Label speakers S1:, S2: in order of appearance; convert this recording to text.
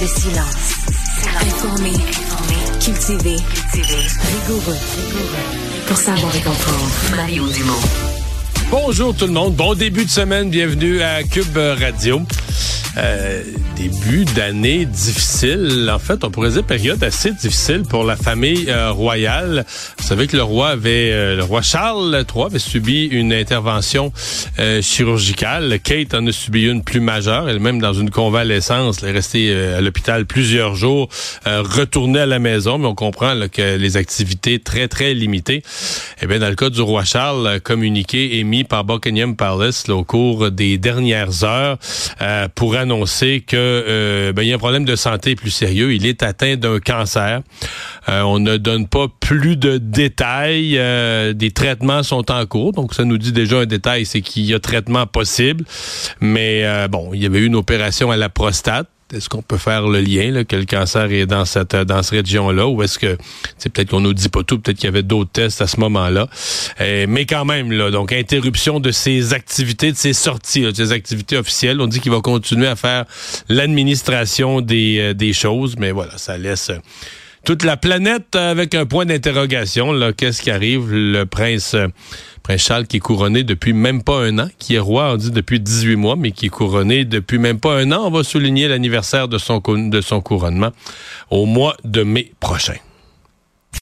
S1: le silence. Informé, cultivé, rigoureux, pour savoir et comprendre. Mario Dumont.
S2: Bonjour tout le monde, bon début de semaine, bienvenue à Cube Radio. Euh, début d'année difficile. En fait, on pourrait dire période assez difficile pour la famille euh, royale. Vous savez que le roi avait, euh, le roi Charles III avait subi une intervention chirurgicale. Kate en a subi une plus majeure. Elle-même dans une convalescence. Elle est restée à l'hôpital plusieurs jours, retournée à la maison. Mais on comprend que les activités très très limitées. Eh bien, dans le cas du roi Charles, communiqué émis par Buckingham Palace au cours des dernières heures pour annoncer que euh, ben, y a un problème de santé plus sérieux. Il est atteint d'un cancer. Euh, on ne donne pas plus de détails. Euh, des traitements sont en cours, donc ça nous dit déjà un détail, c'est qu'il y a traitement possible. Mais bon, il y avait eu une opération à la prostate. Est-ce qu'on peut faire le lien, là, que le cancer est dans cette dans cette région-là, ou est-ce que c'est peut-être qu'on nous dit pas tout, peut-être qu'il y avait d'autres tests à ce moment-là. Euh, mais quand même, là, donc interruption de ses activités, de ses sorties, de ses activités officielles. On dit qu'il va continuer à faire l'administration des, euh, des choses, mais voilà, ça laisse toute la planète avec un point d'interrogation. Qu'est-ce qui arrive? Le prince Prince Charles qui est couronné depuis même pas un an, qui est roi, on dit depuis 18 mois, mais qui est couronné depuis même pas un an. On va souligner l'anniversaire de son couronnement au mois de mai prochain.